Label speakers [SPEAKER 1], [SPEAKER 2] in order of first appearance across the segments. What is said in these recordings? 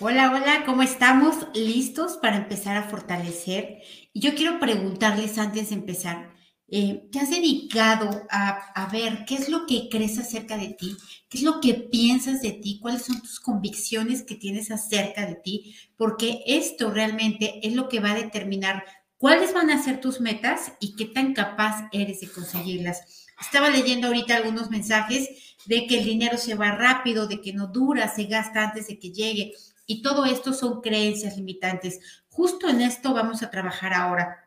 [SPEAKER 1] Hola, hola, ¿cómo estamos? ¿Listos para empezar a fortalecer? Yo quiero preguntarles antes de empezar, eh, ¿te has dedicado a, a, ver qué es lo que crees acerca de ti? ¿Qué es lo que piensas de ti? ¿Cuáles son tus convicciones que tienes acerca de ti? Porque esto realmente es lo que va a determinar cuáles van a ser tus metas y qué tan capaz eres de conseguirlas. Estaba leyendo ahorita algunos mensajes de que el dinero se va rápido, de que no dura, se gasta antes de que llegue. Y todo esto son creencias limitantes. Justo en esto vamos a trabajar ahora.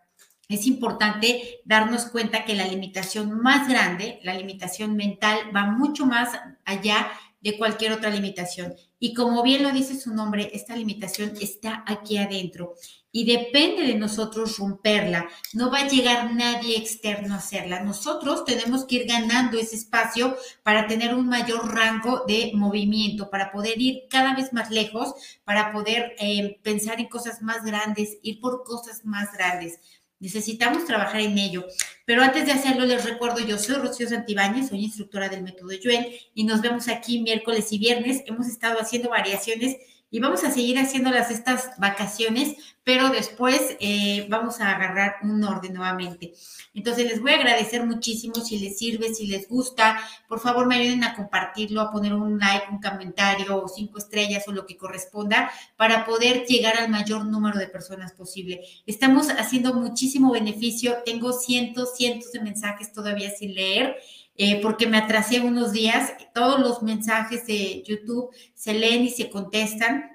[SPEAKER 1] Es importante darnos cuenta que la limitación más grande, la limitación mental, va mucho más allá de cualquier otra limitación. Y como bien lo dice su nombre, esta limitación está aquí adentro y depende de nosotros romperla. No va a llegar nadie externo a hacerla. Nosotros tenemos que ir ganando ese espacio para tener un mayor rango de movimiento, para poder ir cada vez más lejos, para poder eh, pensar en cosas más grandes, ir por cosas más grandes. Necesitamos trabajar en ello. Pero antes de hacerlo, les recuerdo, yo soy Rocío Santibáñez, soy instructora del método Yuen y nos vemos aquí miércoles y viernes. Hemos estado haciendo variaciones y vamos a seguir haciéndolas estas vacaciones, pero después eh, vamos a agarrar un orden nuevamente. Entonces les voy a agradecer muchísimo si les sirve, si les gusta, por favor me ayuden a compartirlo, a poner un like, un comentario o cinco estrellas o lo que corresponda para poder llegar al mayor número de personas posible. Estamos haciendo muchísimo beneficio, tengo cientos, cientos de mensajes todavía sin leer. Eh, porque me atrasé unos días. Todos los mensajes de YouTube se leen y se contestan.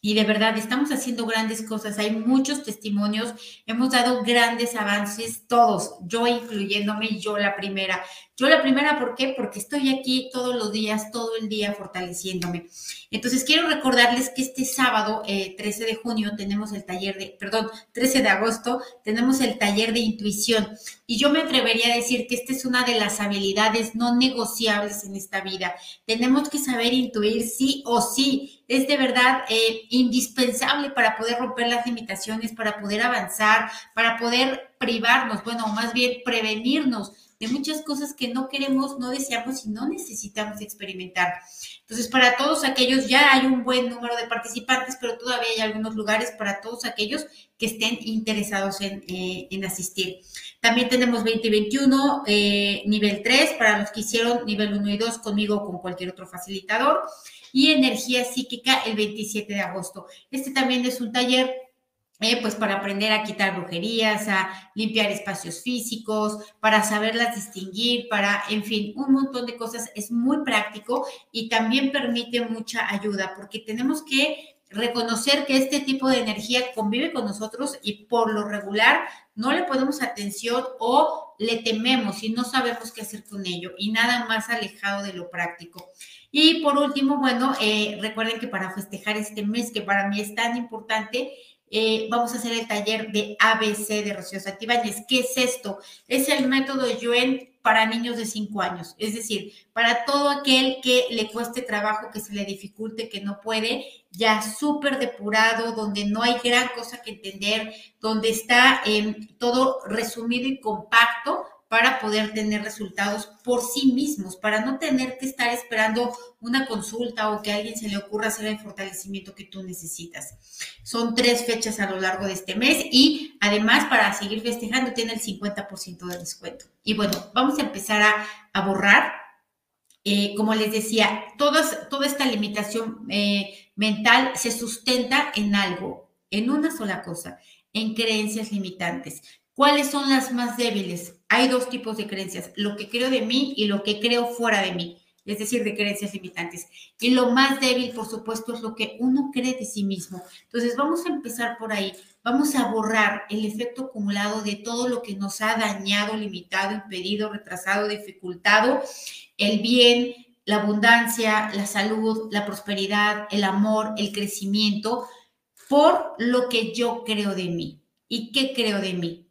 [SPEAKER 1] Y de verdad, estamos haciendo grandes cosas. Hay muchos testimonios. Hemos dado grandes avances, todos, yo incluyéndome yo la primera. Yo la primera, ¿por qué? Porque estoy aquí todos los días, todo el día fortaleciéndome. Entonces, quiero recordarles que este sábado, 13 eh, de junio, tenemos el taller de, perdón, 13 de agosto, tenemos el taller de intuición. Y yo me atrevería a decir que esta es una de las habilidades no negociables en esta vida. Tenemos que saber intuir sí o sí. Es de verdad eh, indispensable para poder romper las limitaciones, para poder avanzar, para poder privarnos, bueno, más bien prevenirnos de muchas cosas que no queremos, no deseamos y no necesitamos experimentar. Entonces, para todos aquellos, ya hay un buen número de participantes, pero todavía hay algunos lugares para todos aquellos que estén interesados en, eh, asistir. También tenemos 2021, eh, nivel 3, para los que hicieron nivel 1 y 2 conmigo o con cualquier otro facilitador. Y energía psíquica el 27 de agosto. Este también es un taller eh, pues para aprender a quitar brujerías, a limpiar espacios físicos, para saberlas distinguir, para, en fin, un montón de cosas. Es muy práctico y también permite mucha ayuda porque tenemos que reconocer que este tipo de energía convive con nosotros y por lo regular no le ponemos atención o le tememos y no sabemos qué hacer con ello y nada más alejado de lo práctico. Y por último, bueno, eh, recuerden que para festejar este mes que para mí es tan importante, eh, vamos a hacer el taller de ABC de Rocío Santibáñez. ¿Qué es esto? Es el método Yuen para niños de 5 años, es decir, para todo aquel que le cueste trabajo, que se le dificulte, que no puede, ya súper depurado, donde no hay gran cosa que entender, donde está eh, todo resumido y compacto para poder tener resultados por sí mismos, para no tener que estar esperando una consulta o que alguien se le ocurra hacer el fortalecimiento que tú necesitas. Son tres fechas a lo largo de este mes y además para seguir festejando tiene el 50% de descuento. Y bueno, vamos a empezar a, borrar. Eh, como les decía, toda esta limitación eh, mental se sustenta en algo, en una sola cosa, en creencias limitantes. ¿Cuáles son las más débiles? Hay dos tipos de creencias, lo que creo de mí y lo que creo fuera de mí, es decir, de creencias limitantes. Y lo más débil, por supuesto, es lo que uno cree de sí mismo. Entonces, vamos a empezar por ahí. Vamos a borrar el efecto acumulado de todo lo que nos ha dañado, limitado, impedido, retrasado, dificultado el bien, la abundancia, la salud, la prosperidad, el amor, el crecimiento, por lo que yo creo de mí. ¿Y qué creo de mí?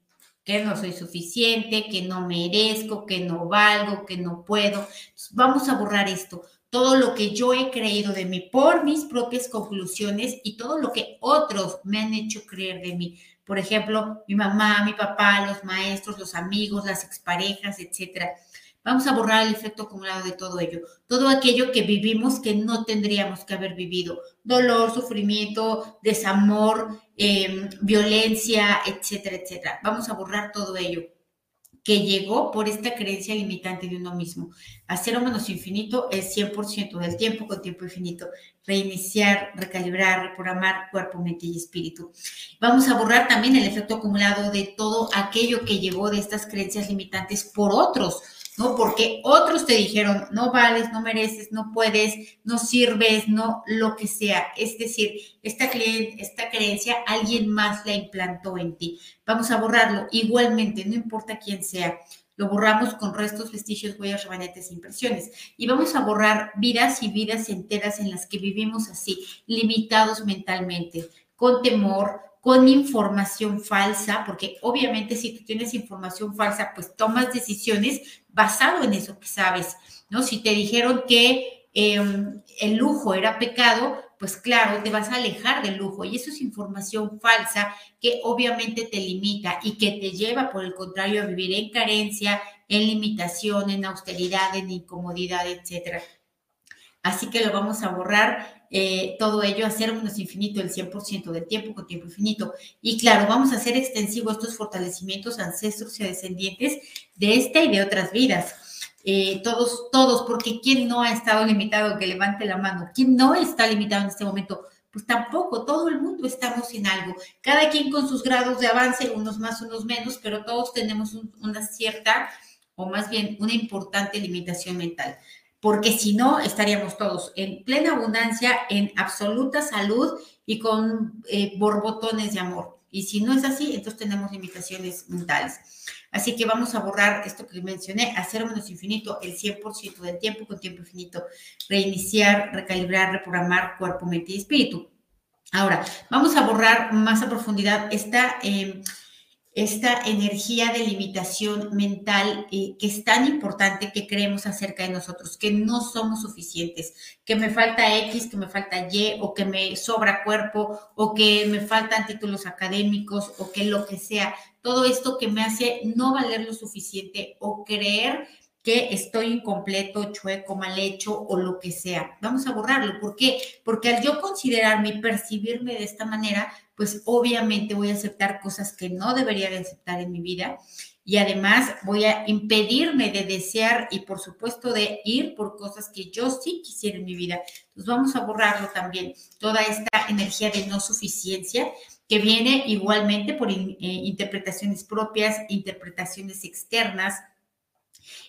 [SPEAKER 1] Que no soy suficiente, que no merezco, que no valgo, que no puedo. vamos a borrar esto. Todo lo que yo he creído de mí por mis propias conclusiones y todo lo que otros me han hecho creer de mí. Por ejemplo, mi mamá, mi papá, los maestros, los amigos, las exparejas, etcétera. Vamos a borrar el efecto acumulado de todo ello, todo aquello que vivimos que no tendríamos que haber vivido, dolor, sufrimiento, desamor, em, violencia, etcétera, etcétera. Vamos a borrar todo ello que llegó por esta creencia limitante de uno mismo. Hacer o menos infinito es 100% del tiempo con tiempo infinito. Reiniciar, recalibrar, reprogramar cuerpo, mente y espíritu. Vamos a borrar también el efecto acumulado de todo aquello que llegó de estas creencias limitantes por otros ¿no? Porque otros te dijeron, no vales, no mereces, no puedes, no sirves, no lo que sea. Es decir, esta, esta creencia alguien más la implantó en ti. Vamos a borrarlo igualmente, no importa quién sea. Lo borramos con restos, vestigios, huellas, rebanetes, impresiones. Y vamos a borrar vidas y vidas enteras en las que vivimos así, limitados mentalmente, con temor, con información falsa, porque obviamente si tú tienes información falsa, pues tomas decisiones basado en eso que sabes, ¿no? Si te dijeron que em, el lujo era pecado, pues claro, te vas a alejar del lujo y eso es información falsa que obviamente te limita y que te lleva, por el contrario, a vivir en carencia, en limitación, en austeridad, en incomodidad, etcétera. Así que lo vamos a borrar eh, todo ello, hacer menos infinito el 100% del tiempo con tiempo infinito. Y claro, vamos a hacer extensivo estos fortalecimientos ancestros y descendientes de esta y de otras vidas. Eh, todos, todos, porque ¿quién no ha estado limitado? Que levante la mano. ¿Quién no está limitado en este momento? Pues tampoco, todo el mundo estamos en algo. Cada quien con sus grados de avance, unos más, unos menos, pero todos tenemos una cierta, o más bien una importante limitación mental porque si no, estaríamos todos en plena abundancia, en absoluta salud y con eh, borbotones de amor. Y si no es así, entonces tenemos limitaciones mentales. Así que vamos a borrar esto que mencioné, hacer menos infinito el 100% del tiempo con tiempo infinito, reiniciar, recalibrar, reprogramar cuerpo, mente y espíritu. Ahora, vamos a borrar más a profundidad esta... Eh, esta energía de limitación mental eh, que es tan importante que creemos acerca de nosotros, que no somos suficientes, que me falta X, que me falta Y, o que me sobra cuerpo, o que me faltan títulos académicos, o que lo que sea. Todo esto que me hace no valer lo suficiente o creer que estoy incompleto, chueco, mal hecho o lo que sea. Vamos a borrarlo. ¿Por qué? Porque al yo considerarme y percibirme de esta manera, pues obviamente voy a aceptar cosas que no debería de aceptar en mi vida y además voy a impedirme de desear y por supuesto de ir por cosas que yo sí quisiera en mi vida. Entonces vamos a borrarlo también, toda esta energía de no suficiencia que viene igualmente por eh, interpretaciones propias, interpretaciones externas,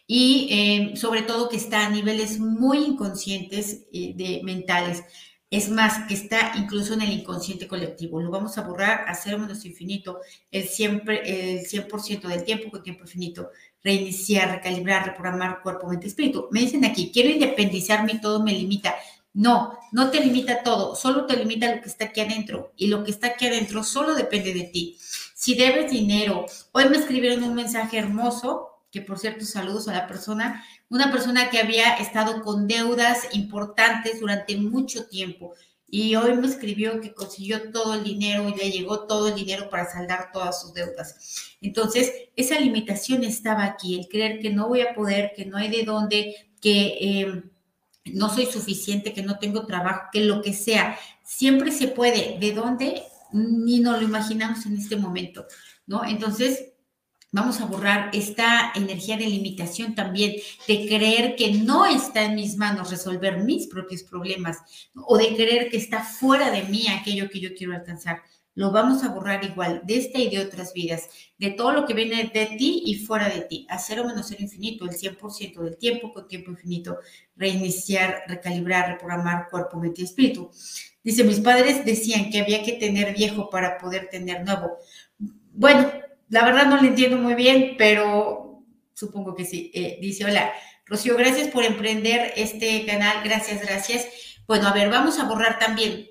[SPEAKER 1] y eh, sobre todo que está a niveles muy inconscientes eh, de mentales. Es más, que está incluso en el inconsciente colectivo. Lo vamos a borrar a cero menos infinito el, siempre, el 100% del tiempo con tiempo infinito. Reiniciar, recalibrar, reprogramar cuerpo, mente, espíritu. Me dicen aquí, quiero independizarme y todo me limita. No, no te limita todo, solo te limita lo que está aquí adentro. Y lo que está aquí adentro solo depende de ti. Si debes dinero, hoy me escribieron un mensaje hermoso por cierto saludos a la persona, una persona que había estado con deudas importantes durante mucho tiempo y hoy me escribió que consiguió todo el dinero y le llegó todo el dinero para saldar todas sus deudas. Entonces, esa limitación estaba aquí, el creer que no voy a poder, que no hay de dónde, que eh, no soy suficiente, que no tengo trabajo, que lo que sea, siempre se puede. ¿De dónde? Ni nos lo imaginamos en este momento, ¿no? Entonces, Vamos a borrar esta energía de limitación también, de creer que no está en mis manos resolver mis propios problemas o de creer que está fuera de mí aquello que yo quiero alcanzar. Lo vamos a borrar igual de esta y de otras vidas, de todo lo que viene de ti y fuera de ti, a cero menos cero infinito, el 100% del tiempo con tiempo infinito, reiniciar, recalibrar, reprogramar cuerpo, mente y espíritu. Dice, mis padres decían que había que tener viejo para poder tener nuevo. Bueno, la verdad no le entiendo muy bien, pero supongo que sí. Eh, dice, hola, Rocío, gracias por emprender este canal, gracias, gracias. Bueno, a ver, vamos a borrar también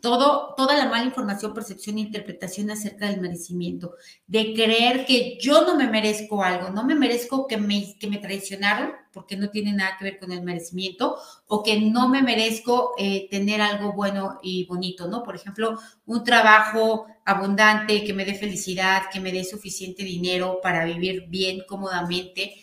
[SPEAKER 1] todo, toda la mala información, percepción e interpretación acerca del merecimiento, de creer que yo no me merezco algo, no me merezco que me, que me traicionaron, porque no tiene nada que ver con el merecimiento o que no me merezco eh, tener algo bueno y bonito, ¿no? Por ejemplo, un trabajo abundante que me dé felicidad, que me dé suficiente dinero para vivir bien, cómodamente,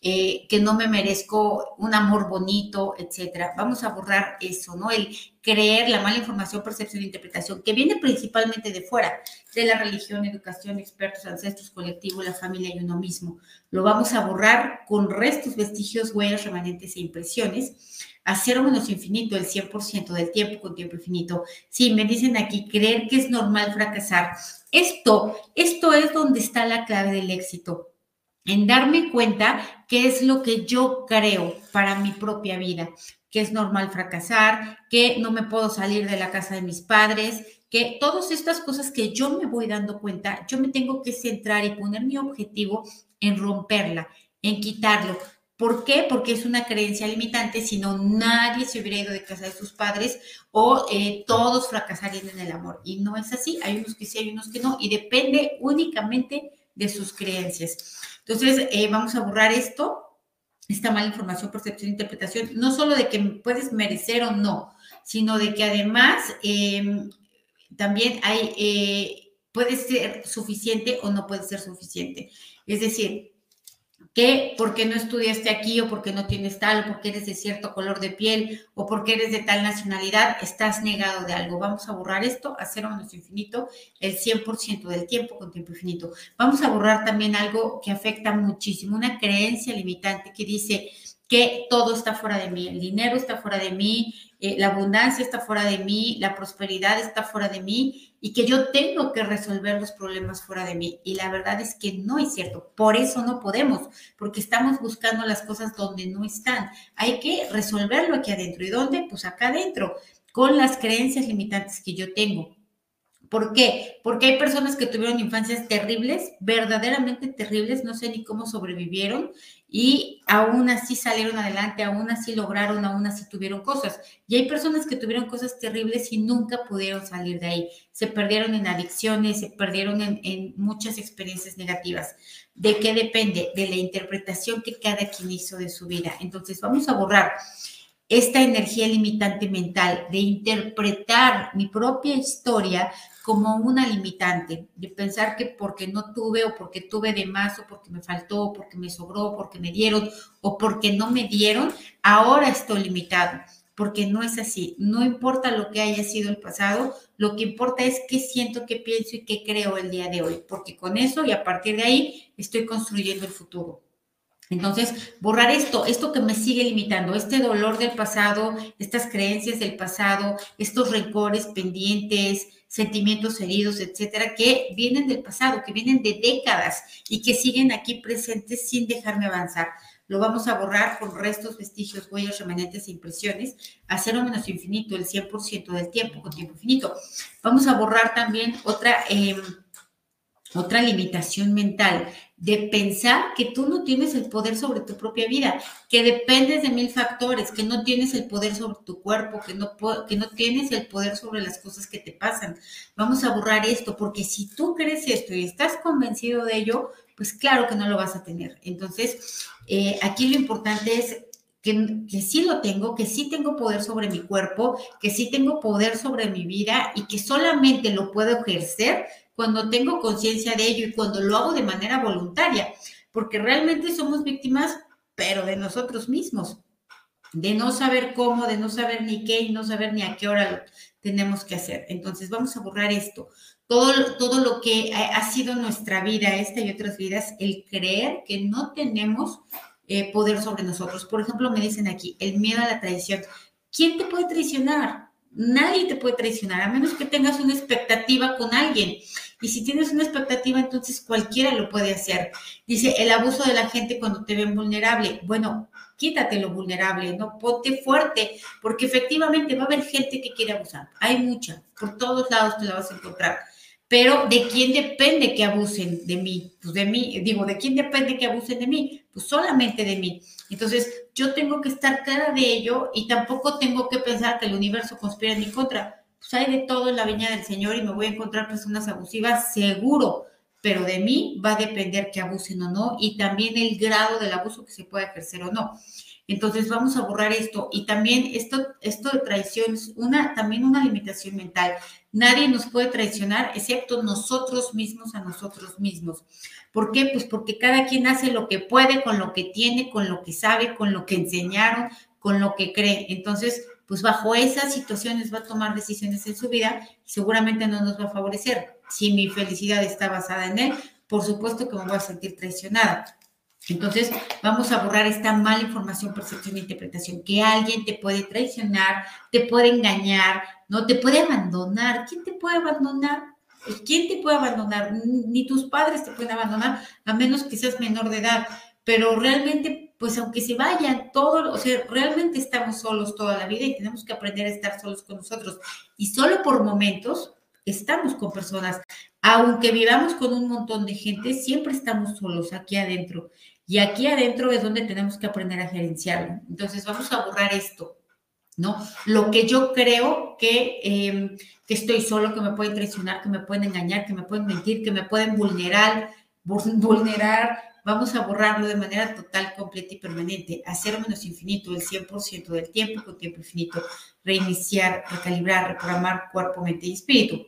[SPEAKER 1] eh, que no me merezco un amor bonito, etcétera. Vamos a borrar eso, ¿no? El creer la mala información, percepción e interpretación, que viene principalmente de fuera, de la religión, educación, expertos, ancestros, colectivo, la familia y uno mismo. Lo vamos a borrar con restos, vestigios, huellas, remanentes e impresiones a cero menos infinito, el 100% del tiempo con tiempo infinito. Sí, me dicen aquí, creer que es normal fracasar. Esto, esto es donde está la clave del éxito en darme cuenta qué es lo que yo creo para mi propia vida, que es normal fracasar, que no me puedo salir de la casa de mis padres, que todas estas cosas que yo me voy dando cuenta, yo me tengo que centrar y poner mi objetivo en romperla, en quitarlo. ¿Por qué? Porque es una creencia limitante, si no nadie se hubiera ido de casa de sus padres o eh, todos fracasarían en el amor. Y no es así, hay unos que sí, hay unos que no, y depende únicamente de sus creencias. Entonces, eh, vamos a borrar esto, esta mala información, percepción, interpretación, no solo de que puedes merecer o no, sino de que además em, también hay, eh, puede ser suficiente o no puede ser suficiente. Es decir, que porque no estudiaste aquí o porque no tienes tal, o porque eres de cierto color de piel o porque eres de tal nacionalidad, estás negado de algo. Vamos a borrar esto a cero menos infinito el 100% del tiempo con tiempo infinito. Vamos a borrar también algo que afecta muchísimo, una creencia limitante que dice que todo está fuera de mí, el dinero está fuera de mí, eh, la abundancia está fuera de mí, la prosperidad está fuera de mí y que yo tengo que resolver los problemas fuera de mí. Y la verdad es que no es cierto. Por eso no podemos, porque estamos buscando las cosas donde no están. Hay que resolverlo aquí adentro. ¿Y dónde? Pues acá adentro, con las creencias limitantes que yo tengo. ¿Por qué? Porque hay personas que tuvieron infancias terribles, verdaderamente terribles, no sé ni cómo sobrevivieron y aún así salieron adelante, aún así lograron, aún así tuvieron cosas. Y hay personas que tuvieron cosas terribles y nunca pudieron salir de ahí. Se perdieron en adicciones, se perdieron en, muchas experiencias negativas. ¿De qué depende? De la interpretación que cada quien hizo de su vida. Entonces vamos a borrar esta energía limitante mental de interpretar mi propia historia como una limitante, de pensar que porque no tuve o porque tuve de más o porque me faltó o porque me sobró o porque me dieron o porque no me dieron, ahora estoy limitado, porque no es así. No importa lo que haya sido el pasado, lo que importa es qué siento, qué pienso y qué creo el día de hoy, porque con eso y a partir de ahí estoy construyendo el futuro. Entonces, borrar esto, esto que me sigue limitando, este dolor del pasado, estas creencias del pasado, estos rencores pendientes, sentimientos heridos, etcétera, que vienen del pasado, que vienen de décadas y que siguen aquí presentes sin dejarme avanzar. Lo vamos a borrar con restos, vestigios, huellas, remanentes e impresiones a cero menos infinito, el 100% del tiempo con tiempo infinito. Vamos a borrar también otra... Em, otra limitación mental de pensar que tú no tienes el poder sobre tu propia vida, que dependes de mil factores, que no tienes el poder sobre tu cuerpo, que no, que no tienes el poder sobre las cosas que te pasan. Vamos a borrar esto, porque si tú crees esto y estás convencido de ello, pues claro que no lo vas a tener. Entonces, eh, aquí lo importante es que, que, sí lo tengo, que sí tengo poder sobre mi cuerpo, que sí tengo poder sobre mi vida y que solamente lo puedo ejercer cuando tengo conciencia de ello y cuando lo hago de manera voluntaria, porque realmente somos víctimas, pero de nosotros mismos, de no saber cómo, de no saber ni qué y no saber ni a qué hora lo tenemos que hacer. Entonces vamos a borrar esto. Todo, todo lo que ha, sido nuestra vida, esta y otras vidas, el creer que no tenemos eh, poder sobre nosotros. Por ejemplo, me dicen aquí, el miedo a la traición. ¿Quién te puede traicionar? Nadie te puede traicionar, a menos que tengas una expectativa con alguien. Y si tienes una expectativa, entonces cualquiera lo puede hacer. Dice, el abuso de la gente cuando te ven vulnerable. Bueno, quítate lo vulnerable, no ponte fuerte, porque efectivamente va a haber gente que quiere abusar. Hay mucha, por todos lados te la vas a encontrar. Pero ¿de quién depende que abusen de mí? Pues de mí, digo, ¿de quién depende que abusen de mí? Pues solamente de mí. Entonces, yo tengo que estar clara de ello y tampoco tengo que pensar que el universo conspira en mi contra. Pues hay de todo en la viña del Señor y me voy a encontrar personas abusivas, seguro, pero de mí va a depender que abusen o no y también el grado del abuso que se pueda ejercer o no. Entonces vamos a borrar esto y también esto, esto de traición es una, también una limitación mental. Nadie nos puede traicionar excepto nosotros mismos a nosotros mismos. ¿Por qué? Pues porque cada quien hace lo que puede con lo que tiene, con lo que sabe, con lo que enseñaron, con lo que cree. Entonces, pues bajo esas situaciones va a tomar decisiones en su vida y seguramente no nos va a favorecer. Si mi felicidad está basada en él, por supuesto que me voy a sentir traicionada. Entonces, vamos a borrar esta mala información, percepción e interpretación, que alguien te puede traicionar, te puede engañar, no te puede abandonar. ¿Quién te puede abandonar? ¿Quién te puede abandonar? Ni tus padres te pueden abandonar, a menos que seas menor de edad. Pero realmente, pues aunque se vayan todos, o sea, realmente estamos solos toda la vida y tenemos que aprender a estar solos con nosotros. Y solo por momentos estamos con personas. Aunque vivamos con un montón de gente, siempre estamos solos aquí adentro. Y aquí adentro es donde tenemos que aprender a gerenciarlo. Entonces vamos a borrar esto, ¿no? Lo que yo creo que, em, que estoy solo, que me pueden traicionar, que me pueden engañar, que me pueden mentir, que me pueden vulnerar, vulnerar, vamos a borrarlo de manera total, completa y permanente, hacer menos infinito el 100% del tiempo con tiempo infinito, reiniciar, recalibrar, reprogramar cuerpo, mente y espíritu.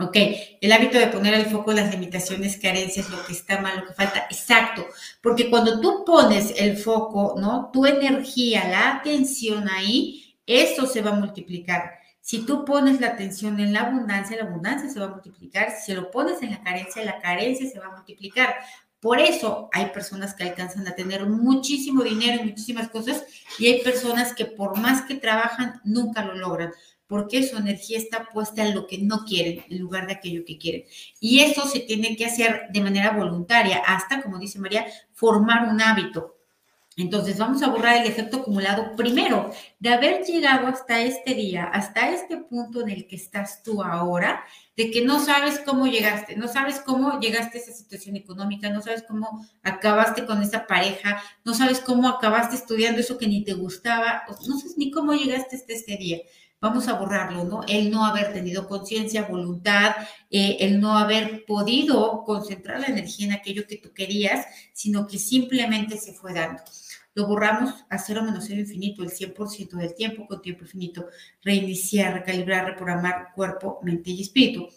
[SPEAKER 1] Ok, el hábito de poner el foco en las limitaciones, carencias, lo que está mal, lo que falta, exacto, porque cuando tú pones el foco, ¿no? Tu energía, la atención ahí, eso se va a multiplicar. Si tú pones la atención en la abundancia, la abundancia se va a multiplicar. Si lo pones en la carencia, la carencia se va a multiplicar. Por eso hay personas que alcanzan a tener muchísimo dinero y muchísimas cosas y hay personas que por más que trabajan nunca lo logran porque su energía está puesta en lo que no quieren en lugar de aquello que quieren. Y eso se tiene que hacer de manera voluntaria, hasta, como dice María, formar un hábito. Entonces vamos a borrar el efecto acumulado primero de haber llegado hasta este día, hasta este punto en el que estás tú ahora, de que no sabes cómo llegaste, no sabes cómo llegaste a esa situación económica, no sabes cómo acabaste con esa pareja, no sabes cómo acabaste estudiando eso que ni te gustaba, no sabes ni cómo llegaste hasta este día vamos a borrarlo, ¿no? El no haber tenido conciencia, voluntad, eh, el no haber podido concentrar la energía en aquello que tú querías, sino que simplemente se fue dando. Lo borramos a cero menos cero infinito, el 100% del tiempo con tiempo infinito, reiniciar, recalibrar, reprogramar cuerpo, mente y espíritu.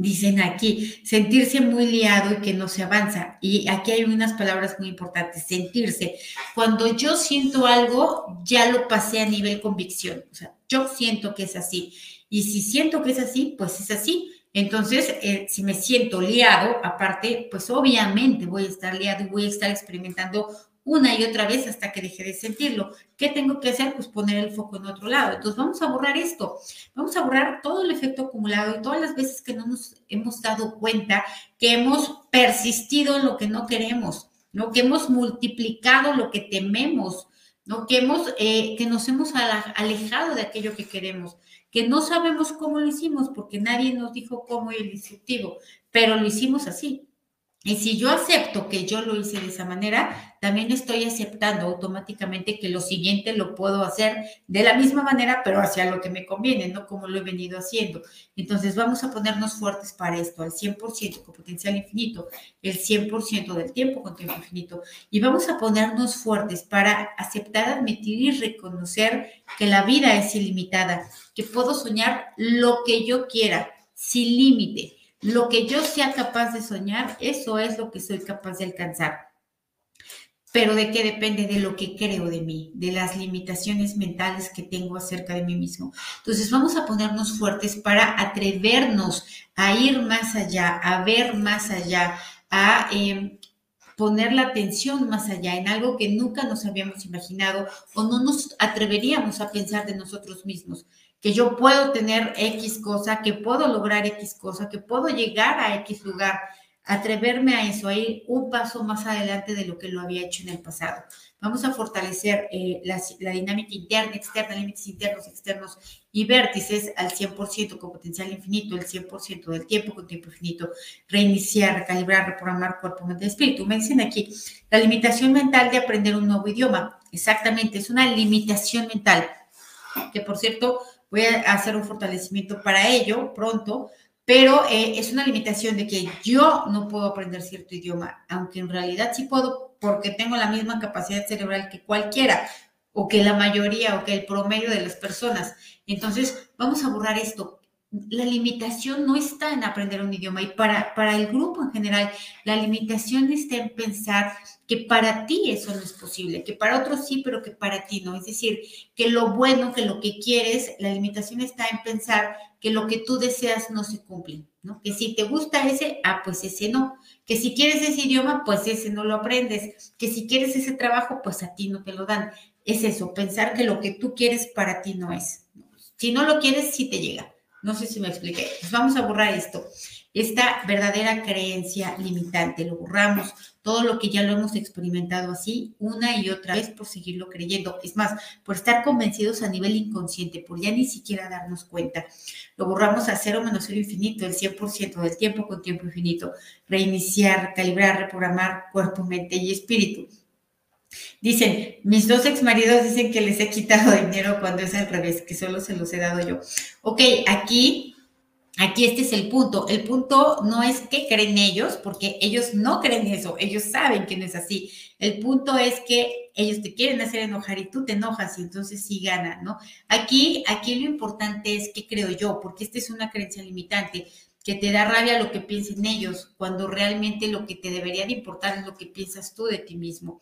[SPEAKER 1] Dicen aquí, sentirse muy liado y que no se avanza. Y aquí hay unas palabras muy importantes, sentirse. Cuando yo siento algo, ya lo pasé a nivel convicción. O sea, yo siento que es así. Y si siento que es así, pues es así. Entonces, eh, si me siento liado, aparte, pues obviamente voy a estar liado y voy a estar experimentando una y otra vez hasta que deje de sentirlo. ¿Qué tengo que hacer? Pues poner el foco en otro lado. Entonces vamos a borrar esto. Vamos a borrar todo el efecto acumulado y todas las veces que no nos hemos dado cuenta que hemos persistido en lo que no queremos, ¿no? Que hemos multiplicado lo que tememos, ¿no? Que, hemos, eh, que nos hemos alejado de aquello que queremos, que no sabemos cómo lo hicimos porque nadie nos dijo cómo y el instructivo, pero lo hicimos así. Y si yo acepto que yo lo hice de esa manera, también estoy aceptando automáticamente que lo siguiente lo puedo hacer de la misma manera, pero hacia lo que me conviene, no como lo he venido haciendo. Entonces vamos a ponernos fuertes para esto, al 100% con potencial infinito, el 100% del tiempo con tiempo infinito. Y vamos a ponernos fuertes para aceptar, admitir y reconocer que la vida es ilimitada, que puedo soñar lo que yo quiera, sin límite lo que yo sea capaz de soñar, eso es lo que soy capaz de alcanzar. Pero de qué depende de lo que creo de mí, de las limitaciones mentales que tengo acerca de mí mismo. Entonces vamos a ponernos fuertes para atrevernos a ir más allá, a ver más allá, a em, poner la atención más allá en algo que nunca nos habíamos imaginado o no nos atreveríamos a pensar de nosotros mismos que yo puedo tener X cosa, que puedo lograr X cosa, que puedo llegar a X lugar, atreverme a eso, a ir un paso más adelante de lo que lo había hecho en el pasado. Vamos a fortalecer eh, la, dinámica interna, externa, límites internos, externos y vértices al 100% con potencial infinito, el 100% del tiempo con tiempo infinito, reiniciar, recalibrar, reprogramar cuerpo, mente espíritu. Me dicen aquí, la limitación mental de aprender un nuevo idioma. Exactamente, es una limitación mental que por cierto voy a hacer un fortalecimiento para ello pronto, pero eh, es una limitación de que yo no puedo aprender cierto idioma, aunque en realidad sí puedo porque tengo la misma capacidad cerebral que cualquiera, o que la mayoría, o que el promedio de las personas. Entonces, vamos a borrar esto la limitación no está en aprender un idioma y para, para el grupo en general, la limitación está en pensar que para ti eso no es posible, que para otros sí, pero que para ti no. Es decir, que lo bueno, que lo que quieres, la limitación está en pensar que lo que tú deseas no se cumple, ¿no? Que si te gusta ese, ah, pues ese no. Que si quieres ese idioma, pues ese no lo aprendes. Que si quieres ese trabajo, pues a ti no te lo dan. Es eso, pensar que lo que tú quieres para ti no es. Si no lo quieres, sí te llega. No sé si me expliqué. Pues vamos a borrar esto. Esta verdadera creencia limitante, lo borramos. Todo lo que ya lo hemos experimentado así una y otra vez por seguirlo creyendo. Es más, por estar convencidos a nivel inconsciente, por ya ni siquiera darnos cuenta. Lo borramos a cero menos cero infinito, el 100% del tiempo con tiempo infinito. Reiniciar, calibrar, reprogramar cuerpo, mente y espíritu. Dicen, mis dos exmaridos dicen que les he quitado dinero cuando es al revés, que solo se los he dado yo. Ok, aquí, aquí este es el punto. El punto no es que creen ellos, porque ellos no creen eso, ellos saben que no es así. El punto es que ellos te quieren hacer enojar y tú te enojas y entonces sí gana, ¿no? Aquí, aquí lo importante es que creo yo, porque esta es una creencia limitante que te da rabia lo que piensen ellos, cuando realmente lo que te debería de importar es lo que piensas tú de ti mismo.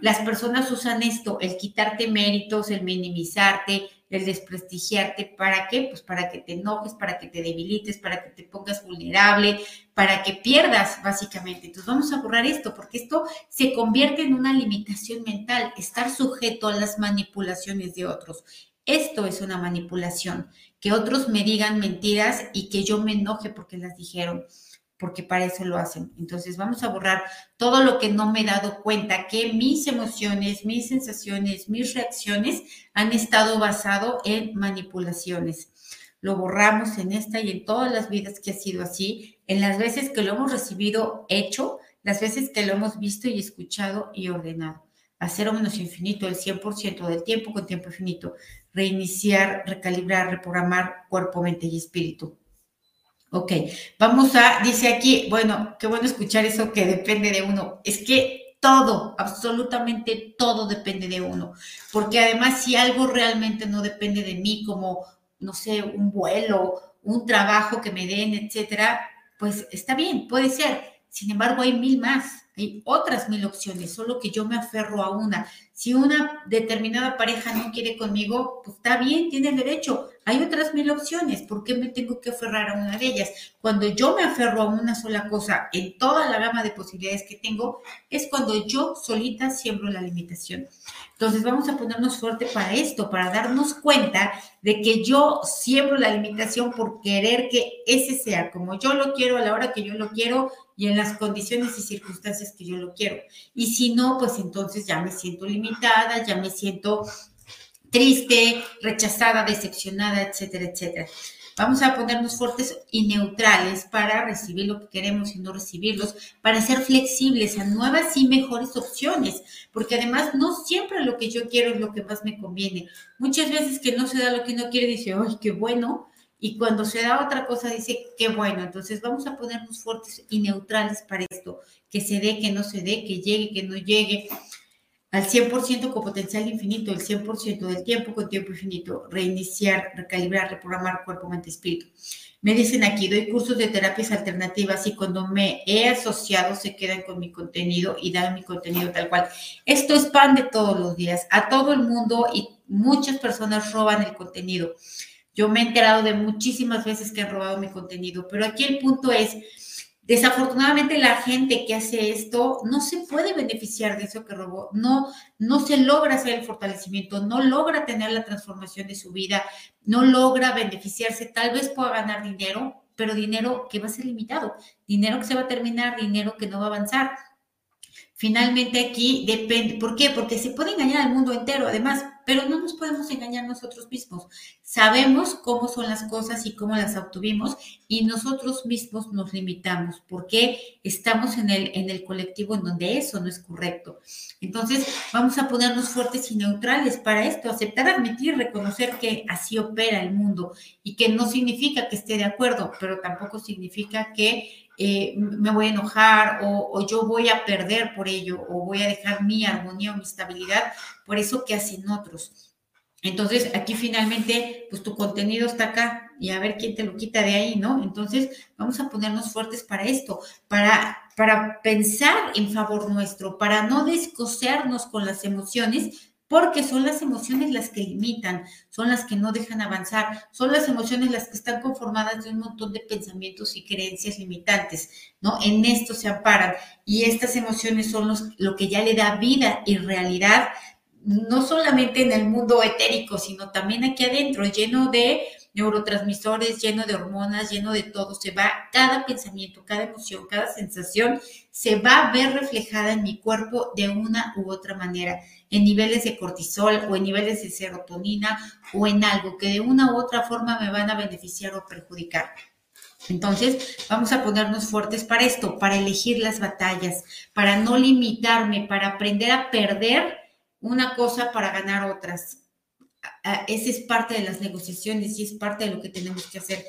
[SPEAKER 1] Las personas usan esto, el quitarte méritos, el minimizarte, el desprestigiarte, ¿para qué? Pues para que te enojes, para que te debilites, para que te pongas vulnerable, para que pierdas, básicamente. Entonces vamos a borrar esto, porque esto se convierte en una limitación mental, estar sujeto a las manipulaciones de otros. Esto es una manipulación que otros me digan mentiras y que yo me enoje porque las dijeron, porque para eso lo hacen. Entonces vamos a borrar todo lo que no me he dado cuenta, que mis emociones, mis sensaciones, mis reacciones han estado basado en manipulaciones. Lo borramos en esta y en todas las vidas que ha sido así, en las veces que lo hemos recibido hecho, las veces que lo hemos visto y escuchado y ordenado a cero menos infinito, el 100% del tiempo con tiempo infinito, reiniciar, recalibrar, reprogramar cuerpo, mente y espíritu. Ok, vamos a, dice aquí, bueno, qué bueno escuchar eso que depende de uno. Es que todo, absolutamente todo depende de uno, porque además si algo realmente no depende de mí, como, no sé, un vuelo, un trabajo que me den, etcétera, pues está bien, puede ser. Sin embargo, hay mil más hay otras mil opciones, solo que yo me aferro a una. Si una determinada pareja no quiere conmigo, pues está bien, tiene derecho. Hay otras mil opciones. ¿Por qué me tengo que aferrar a una de ellas? Cuando yo me aferro a una sola cosa en toda la gama de posibilidades que tengo, es cuando yo solita siembro la limitación. Entonces vamos a ponernos fuerte para esto, para darnos cuenta de que yo siembro la limitación por querer que ese sea como yo lo quiero a la hora que yo lo quiero y en las condiciones y circunstancias que yo lo quiero. Y si no, pues entonces ya me siento limitada, ya me siento triste, rechazada, decepcionada, etcétera, etcétera. Vamos a ponernos fuertes y neutrales para recibir lo que queremos y no recibirlos, para ser flexibles a nuevas y mejores opciones, porque además no siempre lo que yo quiero es lo que más me conviene. Muchas veces que no se da lo que uno quiere, dice, ¡ay, qué bueno! Y cuando se da otra cosa, dice, qué bueno. Entonces vamos a ponernos fuertes y neutrales para esto, que se dé, que no se dé, que llegue, que no llegue, al 100% con potencial infinito, el 100% del tiempo con tiempo infinito, reiniciar, recalibrar, reprogramar cuerpo, mente, espíritu. Me dicen aquí, doy cursos de terapias alternativas y cuando me he asociado se quedan con mi contenido y dan mi contenido tal cual. Esto es pan de todos los días, a todo el mundo y muchas personas roban el contenido. Yo me he enterado de muchísimas veces que han robado mi contenido, pero aquí el punto es, desafortunadamente la gente que hace esto no se puede beneficiar de eso que robó, no, no se logra hacer el fortalecimiento, no logra tener la transformación de su vida, no logra beneficiarse, tal vez pueda ganar dinero, pero dinero que va a ser limitado, dinero que se va a terminar, dinero que no va a avanzar. Finalmente aquí depende, ¿por qué? Porque se puede engañar al mundo entero, además, pero no nos podemos engañar nosotros mismos. Sabemos cómo son las cosas y cómo las obtuvimos y nosotros mismos nos limitamos porque estamos en el, en el colectivo en donde eso no es correcto. Entonces, vamos a ponernos fuertes y neutrales para esto, aceptar, admitir, reconocer que así opera el mundo y que no significa que esté de acuerdo, pero tampoco significa que eh, me voy a enojar o, yo voy a perder por ello o voy a dejar mi armonía o mi estabilidad por eso que hacen otros. Entonces, aquí finalmente, pues tu contenido está acá y a ver quién te lo quita de ahí, ¿no? Entonces, vamos a ponernos fuertes para esto, para, para pensar en favor nuestro, para no descosernos con las emociones, porque son las emociones las que limitan, son las que no dejan avanzar, son las emociones las que están conformadas de un montón de pensamientos y creencias limitantes, ¿no? En esto se amparan y estas emociones son los, lo que ya le da vida y realidad, no solamente en el mundo etérico, sino también aquí adentro, lleno de neurotransmisores, lleno de hormonas, lleno de todo, se va, cada pensamiento, cada emoción, cada sensación se va a ver reflejada en mi cuerpo de una u otra manera, en niveles de cortisol o en niveles de serotonina o en algo que de una u otra forma me van a beneficiar o perjudicar. Entonces, vamos a ponernos fuertes para esto, para elegir las batallas, para no limitarme, para aprender a perder una cosa para ganar otras esa es parte de las negociaciones y es parte de lo que tenemos que hacer.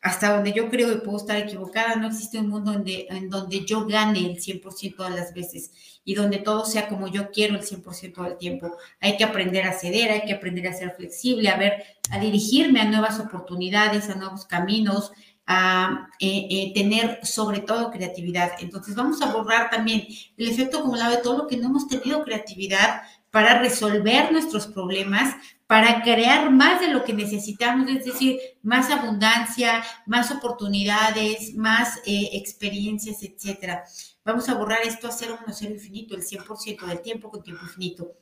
[SPEAKER 1] Hasta donde yo creo y puedo estar equivocada, no existe un mundo donde, en donde yo gane el 100% de las veces y donde todo sea como yo quiero el 100% del tiempo. Hay que aprender a ceder, hay que aprender a ser flexible, a ver, a dirigirme a nuevas oportunidades, a nuevos caminos, a eh, eh, tener sobre todo creatividad. Entonces vamos a borrar también el efecto acumulado de todo lo que no hemos tenido creatividad para resolver nuestros problemas, para crear más de lo que necesitamos, es decir, más abundancia, más oportunidades, más eh, experiencias, etcétera. Vamos a borrar esto a cero menos cero infinito, el 100% del tiempo con tiempo infinito.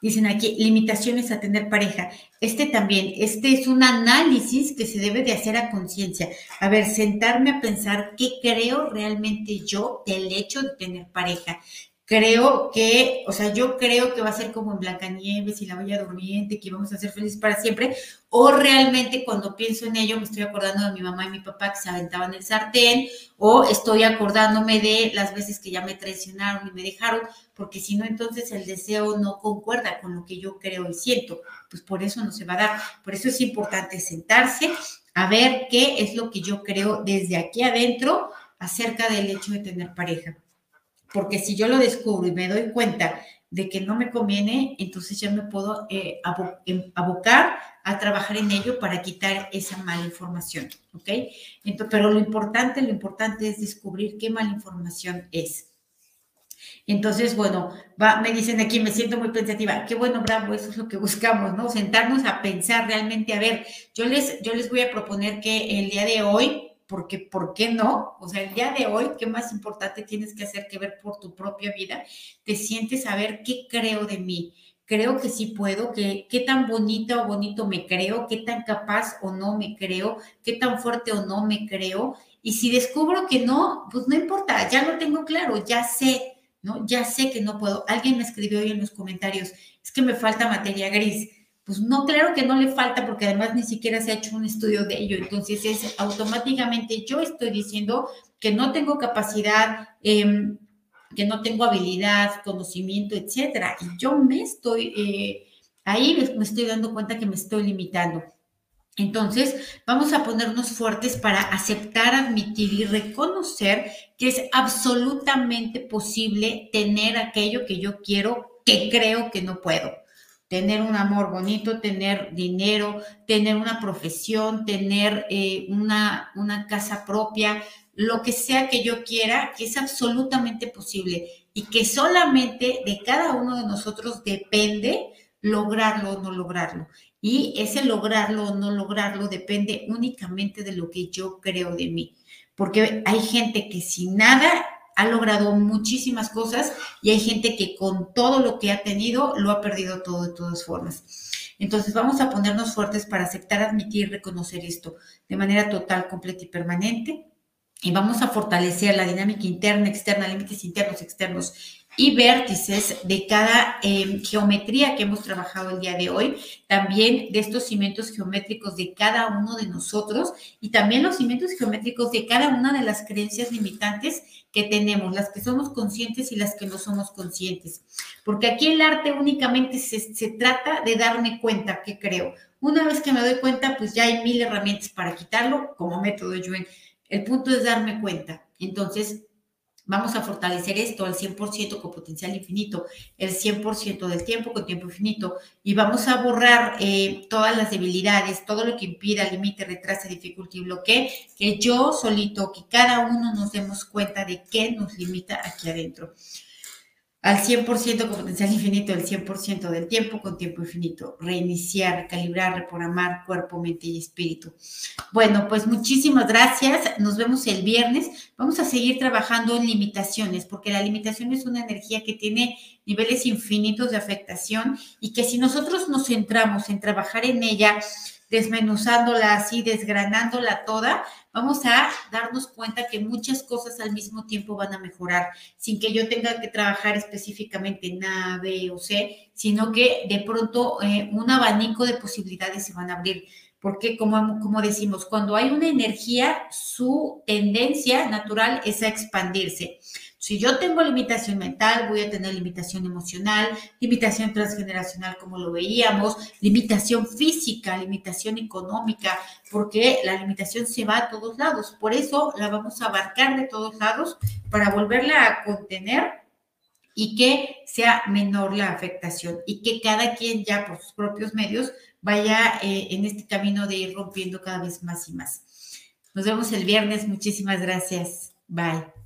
[SPEAKER 1] Dicen aquí, limitaciones a tener pareja. Este también, este es un análisis que se debe de hacer a conciencia. A ver, sentarme a pensar qué creo realmente yo del hecho de tener pareja creo que, o sea, yo creo que va a ser como en Blancanieves y la Bella Durmiente, que vamos a ser felices para siempre, o realmente cuando pienso en ello me estoy acordando de mi mamá y mi papá que se aventaban el sartén, o estoy acordándome de las veces que ya me traicionaron y me dejaron, porque si no, entonces el deseo no concuerda con lo que yo creo y siento, pues por eso no se va a dar. Por eso es importante sentarse a ver qué es lo que yo creo desde aquí adentro acerca del hecho de tener pareja porque si yo lo descubro y me doy cuenta de que no me conviene, entonces ya me puedo eh, em, abocar a trabajar en ello para quitar esa mala información, ¿ok? Entonces, pero lo importante, lo importante es descubrir qué mala información es. Entonces, bueno, va, me dicen aquí, me siento muy pensativa. Qué bueno, bravo, eso es lo que buscamos, ¿no? Sentarnos a pensar realmente, a ver, yo les, yo les voy a proponer que el día de hoy, porque ¿por qué no? O sea, el día de hoy, ¿qué más importante tienes que hacer que ver por tu propia vida? Te sientes a ver qué creo de mí. Creo que sí puedo, que, qué tan bonita o bonito me creo, qué tan capaz o no me creo, qué tan fuerte o no me creo. Y si descubro que no, pues no importa, ya lo tengo claro, ya sé, ¿no? Ya sé que no puedo. Alguien me escribió hoy en los comentarios, es que me falta materia gris pues no, claro que no le falta porque además ni siquiera se ha hecho un estudio de ello. Entonces es automáticamente yo estoy diciendo que no tengo capacidad, em, que no tengo habilidad, conocimiento, etcétera. Y yo me estoy, eh, ahí me estoy dando cuenta que me estoy limitando. Entonces, vamos a ponernos fuertes para aceptar, admitir y reconocer que es absolutamente posible tener aquello que yo quiero, que creo que no puedo tener un amor bonito, tener dinero, tener una profesión, tener eh, una, una casa propia, lo que sea que yo quiera, que es absolutamente posible y que solamente de cada uno de nosotros depende lograrlo o no lograrlo. Y ese lograrlo o no lograrlo depende únicamente de lo que yo creo de mí. Porque hay gente que sin nada ha logrado muchísimas cosas y hay gente que con todo lo que ha tenido lo ha perdido todo de todas formas. Entonces vamos a ponernos fuertes para aceptar, admitir, reconocer esto de manera total, completa y permanente. Y vamos a fortalecer la dinámica interna, externa, límites internos, externos, y vértices de cada em, geometría que hemos trabajado el día de hoy, también de estos cimientos geométricos de cada uno de nosotros y también los cimientos geométricos de cada una de las creencias limitantes que tenemos, las que somos conscientes y las que no somos conscientes. Porque aquí el arte únicamente se, se trata de darme cuenta que creo. Una vez que me doy cuenta, pues ya hay mil herramientas para quitarlo como método Yuen. El punto es darme cuenta. Entonces, Vamos a fortalecer esto al 100% con potencial infinito, el 100% del tiempo con tiempo infinito, y vamos a borrar eh, todas las debilidades, todo lo que impida, limite, retrase, dificulte y bloquee, que yo solito, que cada uno nos demos cuenta de qué nos limita aquí adentro al 100% con potencial infinito, el 100% del tiempo con tiempo infinito. Reiniciar, recalibrar, reprogramar cuerpo, mente y espíritu. Bueno, pues muchísimas gracias. Nos vemos el viernes. Vamos a seguir trabajando en limitaciones, porque la limitación es una energía que tiene niveles infinitos de afectación y que si nosotros nos centramos en trabajar en ella, desmenuzándola así, desgranándola toda, vamos a darnos cuenta que muchas cosas al mismo tiempo van a mejorar, sin que yo tenga que trabajar específicamente en A, B o C, sino que de pronto eh, un abanico de posibilidades se van a abrir. Porque como, como decimos, cuando hay una energía, su tendencia natural es a expandirse. Si yo tengo limitación mental, voy a tener limitación emocional, limitación transgeneracional, como lo veíamos, limitación física, limitación económica, porque la limitación se va a todos lados. Por eso la vamos a abarcar de todos lados para volverla a contener y que sea menor la afectación y que cada quien ya por sus propios medios vaya eh, en este camino de ir rompiendo cada vez más y más. Nos vemos el viernes. Muchísimas gracias. Bye.